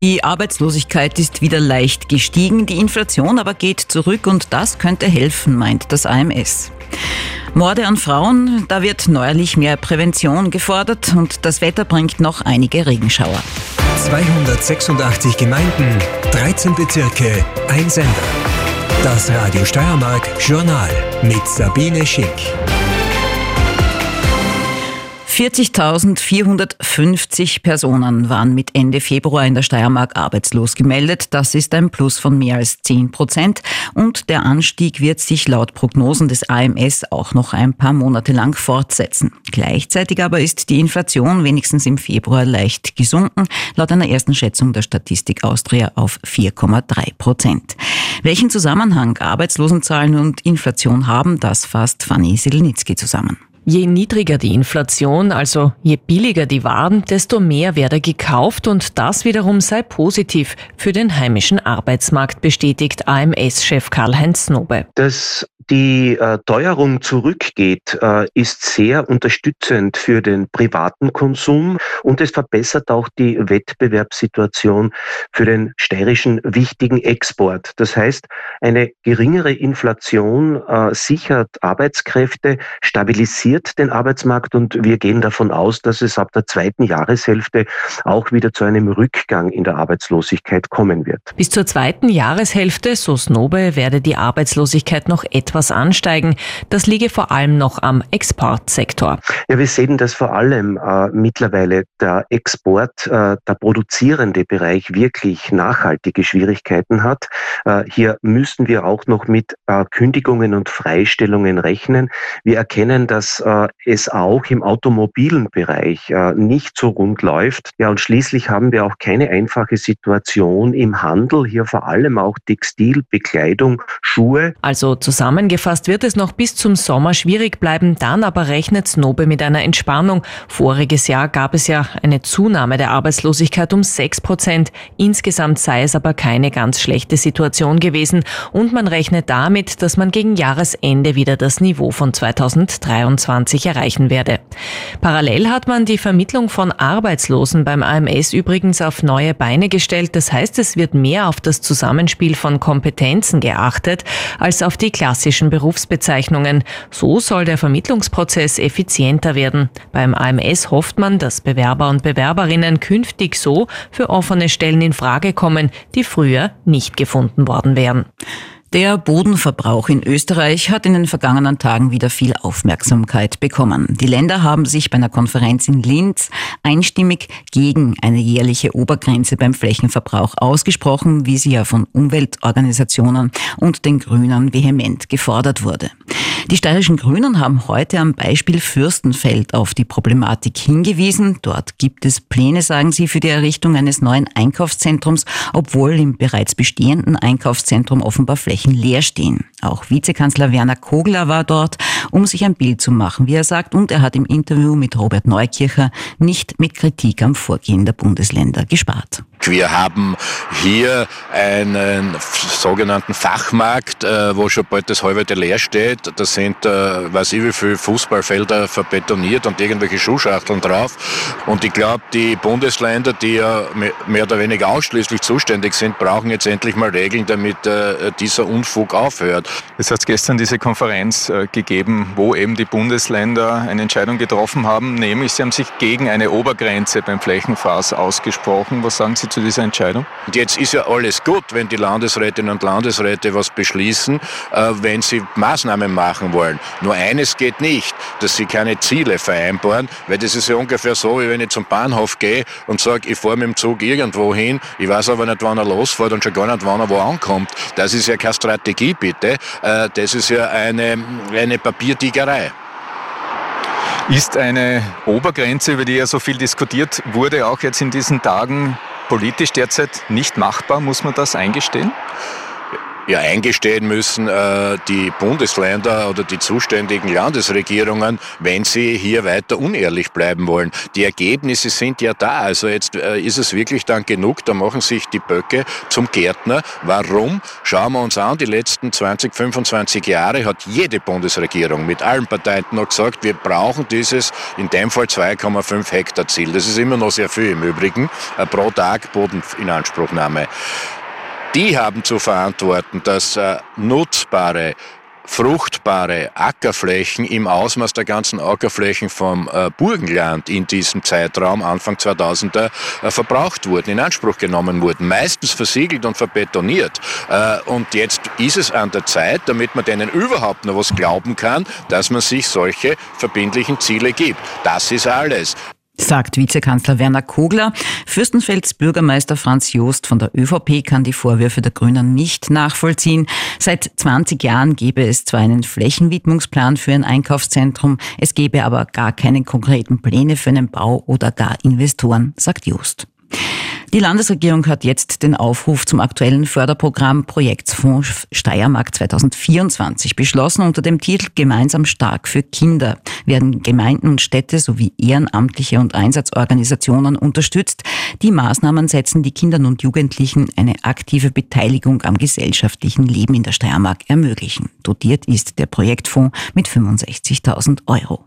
Die Arbeitslosigkeit ist wieder leicht gestiegen, die Inflation aber geht zurück und das könnte helfen, meint das AMS. Morde an Frauen, da wird neuerlich mehr Prävention gefordert und das Wetter bringt noch einige Regenschauer. 286 Gemeinden, 13 Bezirke, ein Sender. Das Radio Steiermark Journal mit Sabine Schick. 40.450 Personen waren mit Ende Februar in der Steiermark arbeitslos gemeldet. Das ist ein Plus von mehr als 10 Prozent. Und der Anstieg wird sich laut Prognosen des AMS auch noch ein paar Monate lang fortsetzen. Gleichzeitig aber ist die Inflation wenigstens im Februar leicht gesunken, laut einer ersten Schätzung der Statistik Austria auf 4,3 Prozent. Welchen Zusammenhang Arbeitslosenzahlen und Inflation haben, das fasst Fanny Silnitzki zusammen. Je niedriger die Inflation, also je billiger die Waren, desto mehr werde gekauft und das wiederum sei positiv für den heimischen Arbeitsmarkt, bestätigt AMS-Chef Karl-Heinz Nobe. Das die äh, Teuerung zurückgeht, äh, ist sehr unterstützend für den privaten Konsum und es verbessert auch die Wettbewerbssituation für den steirischen wichtigen Export. Das heißt, eine geringere Inflation äh, sichert Arbeitskräfte, stabilisiert den Arbeitsmarkt und wir gehen davon aus, dass es ab der zweiten Jahreshälfte auch wieder zu einem Rückgang in der Arbeitslosigkeit kommen wird. Bis zur zweiten Jahreshälfte, so Snobe, werde die Arbeitslosigkeit noch etwas etwas ansteigen. Das liege vor allem noch am Exportsektor. Ja, wir sehen, dass vor allem äh, mittlerweile der Export, äh, der produzierende Bereich wirklich nachhaltige Schwierigkeiten hat. Äh, hier müssen wir auch noch mit äh, Kündigungen und Freistellungen rechnen. Wir erkennen, dass äh, es auch im automobilen Bereich äh, nicht so rund läuft. Ja, und schließlich haben wir auch keine einfache Situation im Handel. Hier vor allem auch Textil, Bekleidung, Schuhe. Also zusammen Zusammengefasst wird es noch bis zum Sommer schwierig bleiben, dann aber rechnet Snobe mit einer Entspannung. Voriges Jahr gab es ja eine Zunahme der Arbeitslosigkeit um 6 Prozent. Insgesamt sei es aber keine ganz schlechte Situation gewesen und man rechnet damit, dass man gegen Jahresende wieder das Niveau von 2023 erreichen werde. Parallel hat man die Vermittlung von Arbeitslosen beim AMS übrigens auf neue Beine gestellt. Das heißt, es wird mehr auf das Zusammenspiel von Kompetenzen geachtet als auf die klassische klassischen Berufsbezeichnungen. So soll der Vermittlungsprozess effizienter werden. Beim AMS hofft man, dass Bewerber und Bewerberinnen künftig so für offene Stellen in Frage kommen, die früher nicht gefunden worden wären. Der Bodenverbrauch in Österreich hat in den vergangenen Tagen wieder viel Aufmerksamkeit bekommen. Die Länder haben sich bei einer Konferenz in Linz einstimmig gegen eine jährliche Obergrenze beim Flächenverbrauch ausgesprochen, wie sie ja von Umweltorganisationen und den Grünen vehement gefordert wurde. Die steirischen Grünen haben heute am Beispiel Fürstenfeld auf die Problematik hingewiesen. Dort gibt es Pläne, sagen sie, für die Errichtung eines neuen Einkaufszentrums, obwohl im bereits bestehenden Einkaufszentrum offenbar Flächen leer stehen. Auch Vizekanzler Werner Kogler war dort, um sich ein Bild zu machen, wie er sagt, und er hat im Interview mit Robert Neukircher nicht mit Kritik am Vorgehen der Bundesländer gespart. Wir haben hier einen sogenannten Fachmarkt, äh, wo schon bald das halbe leer steht. Da sind, äh, weiß ich wie viele Fußballfelder verbetoniert und irgendwelche Schuhschachteln drauf. Und ich glaube, die Bundesländer, die ja mehr oder weniger ausschließlich zuständig sind, brauchen jetzt endlich mal Regeln, damit äh, dieser Unfug aufhört. Es hat gestern diese Konferenz gegeben, wo eben die Bundesländer eine Entscheidung getroffen haben, nämlich sie haben sich gegen eine Obergrenze beim Flächenfass ausgesprochen. Was sagen Sie zu dieser Entscheidung? Jetzt ist ja alles gut, wenn die Landesrätinnen und Landesräte was beschließen, äh, wenn sie Maßnahmen machen wollen. Nur eines geht nicht, dass sie keine Ziele vereinbaren, weil das ist ja ungefähr so, wie wenn ich zum Bahnhof gehe und sage, ich fahre mit dem Zug irgendwo hin, ich weiß aber nicht, wann er losfährt und schon gar nicht, wann er wo ankommt. Das ist ja keine Strategie, bitte. Äh, das ist ja eine, eine Papiertigerei. Ist eine Obergrenze, über die ja so viel diskutiert wurde, auch jetzt in diesen Tagen politisch derzeit nicht machbar, muss man das eingestehen? Ja eingestehen müssen, äh, die Bundesländer oder die zuständigen Landesregierungen, wenn sie hier weiter unehrlich bleiben wollen. Die Ergebnisse sind ja da. Also jetzt äh, ist es wirklich dann genug. Da machen sich die Böcke zum Gärtner. Warum? Schauen wir uns an, die letzten 20, 25 Jahre hat jede Bundesregierung mit allen Parteien noch gesagt, wir brauchen dieses, in dem Fall 2,5 Hektar Ziel. Das ist immer noch sehr viel im Übrigen, äh, pro Tag Bodeninanspruchnahme. Die haben zu verantworten, dass äh, nutzbare fruchtbare Ackerflächen im Ausmaß der ganzen Ackerflächen vom äh, Burgenland in diesem Zeitraum Anfang 2000er äh, verbraucht wurden, in Anspruch genommen wurden, meistens versiegelt und verbetoniert. Äh, und jetzt ist es an der Zeit, damit man denen überhaupt noch was glauben kann, dass man sich solche verbindlichen Ziele gibt. Das ist alles sagt Vizekanzler Werner Kogler. Fürstenfelds Bürgermeister Franz Joost von der ÖVP kann die Vorwürfe der Grünen nicht nachvollziehen. Seit 20 Jahren gäbe es zwar einen Flächenwidmungsplan für ein Einkaufszentrum, es gäbe aber gar keine konkreten Pläne für einen Bau oder gar Investoren, sagt Joost. Die Landesregierung hat jetzt den Aufruf zum aktuellen Förderprogramm Projektsfonds Steiermark 2024 beschlossen. Unter dem Titel Gemeinsam stark für Kinder werden Gemeinden und Städte sowie Ehrenamtliche und Einsatzorganisationen unterstützt. Die Maßnahmen setzen die Kindern und Jugendlichen eine aktive Beteiligung am gesellschaftlichen Leben in der Steiermark ermöglichen. Dotiert ist der Projektfonds mit 65.000 Euro.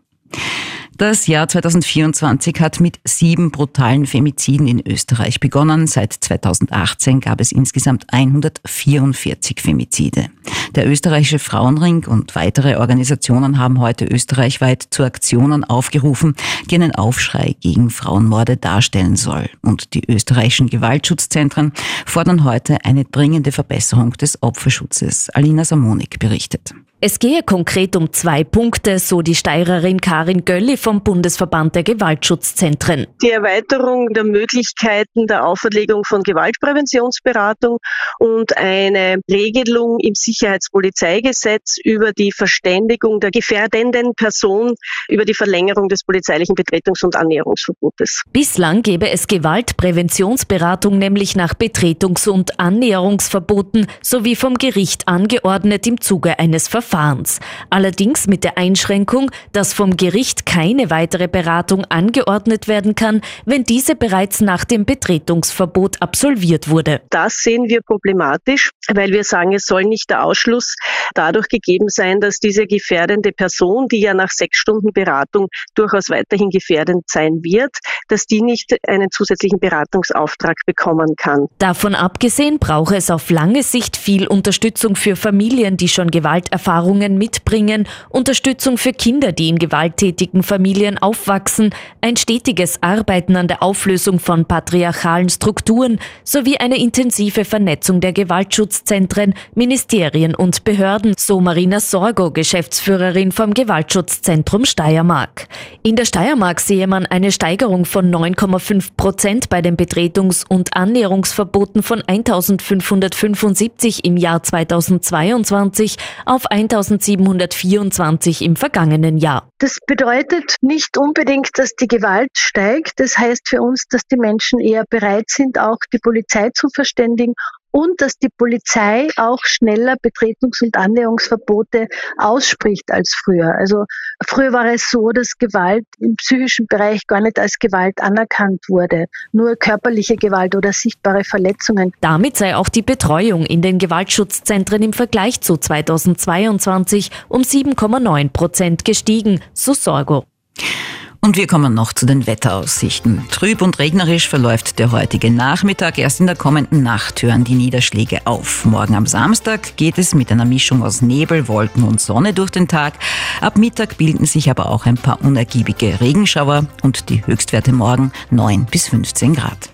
Das Jahr 2024 hat mit sieben brutalen Femiziden in Österreich begonnen. Seit 2018 gab es insgesamt 144 Femizide. Der österreichische Frauenring und weitere Organisationen haben heute österreichweit zu Aktionen aufgerufen, die einen Aufschrei gegen Frauenmorde darstellen soll. Und die österreichischen Gewaltschutzzentren fordern heute eine dringende Verbesserung des Opferschutzes. Alina Samonik berichtet. Es gehe konkret um zwei Punkte, so die Steirerin Karin Gölli vom Bundesverband der Gewaltschutzzentren. Die Erweiterung der Möglichkeiten der Auferlegung von Gewaltpräventionsberatung und eine Regelung im Sicherheitspolizeigesetz über die Verständigung der gefährdenden Person über die Verlängerung des polizeilichen Betretungs- und Annäherungsverbotes. Bislang gäbe es Gewaltpräventionsberatung nämlich nach Betretungs- und Annäherungsverboten sowie vom Gericht angeordnet im Zuge eines Verfahrens. Verfahrens. Allerdings mit der Einschränkung, dass vom Gericht keine weitere Beratung angeordnet werden kann, wenn diese bereits nach dem Betretungsverbot absolviert wurde. Das sehen wir problematisch, weil wir sagen, es soll nicht der Ausschluss dadurch gegeben sein, dass diese gefährdende Person, die ja nach sechs Stunden Beratung durchaus weiterhin gefährdend sein wird, dass die nicht einen zusätzlichen Beratungsauftrag bekommen kann. Davon abgesehen brauche es auf lange Sicht viel Unterstützung für Familien, die schon Gewalterfahrungen Erfahrungen mitbringen, Unterstützung für Kinder, die in gewalttätigen Familien aufwachsen, ein stetiges Arbeiten an der Auflösung von patriarchalen Strukturen sowie eine intensive Vernetzung der Gewaltschutzzentren, Ministerien und Behörden, so Marina Sorgo, Geschäftsführerin vom Gewaltschutzzentrum Steiermark. In der Steiermark sehe man eine Steigerung von 9,5 Prozent bei den Betretungs- und Annäherungsverboten von 1575 im Jahr 2022 auf 1724 im vergangenen Jahr. Das bedeutet nicht unbedingt, dass die Gewalt steigt. Das heißt für uns, dass die Menschen eher bereit sind, auch die Polizei zu verständigen und dass die Polizei auch schneller Betretungs- und Annäherungsverbote ausspricht als früher. Also früher war es so, dass Gewalt im psychischen Bereich gar nicht als Gewalt anerkannt wurde, nur körperliche Gewalt oder sichtbare Verletzungen. Damit sei auch die Betreuung in den Gewaltschutzzentren im Vergleich zu 2022 um 7,9 Prozent gestiegen, so Sorgo. Und wir kommen noch zu den Wetteraussichten. Trüb und regnerisch verläuft der heutige Nachmittag. Erst in der kommenden Nacht hören die Niederschläge auf. Morgen am Samstag geht es mit einer Mischung aus Nebel, Wolken und Sonne durch den Tag. Ab Mittag bilden sich aber auch ein paar unergiebige Regenschauer und die Höchstwerte morgen 9 bis 15 Grad.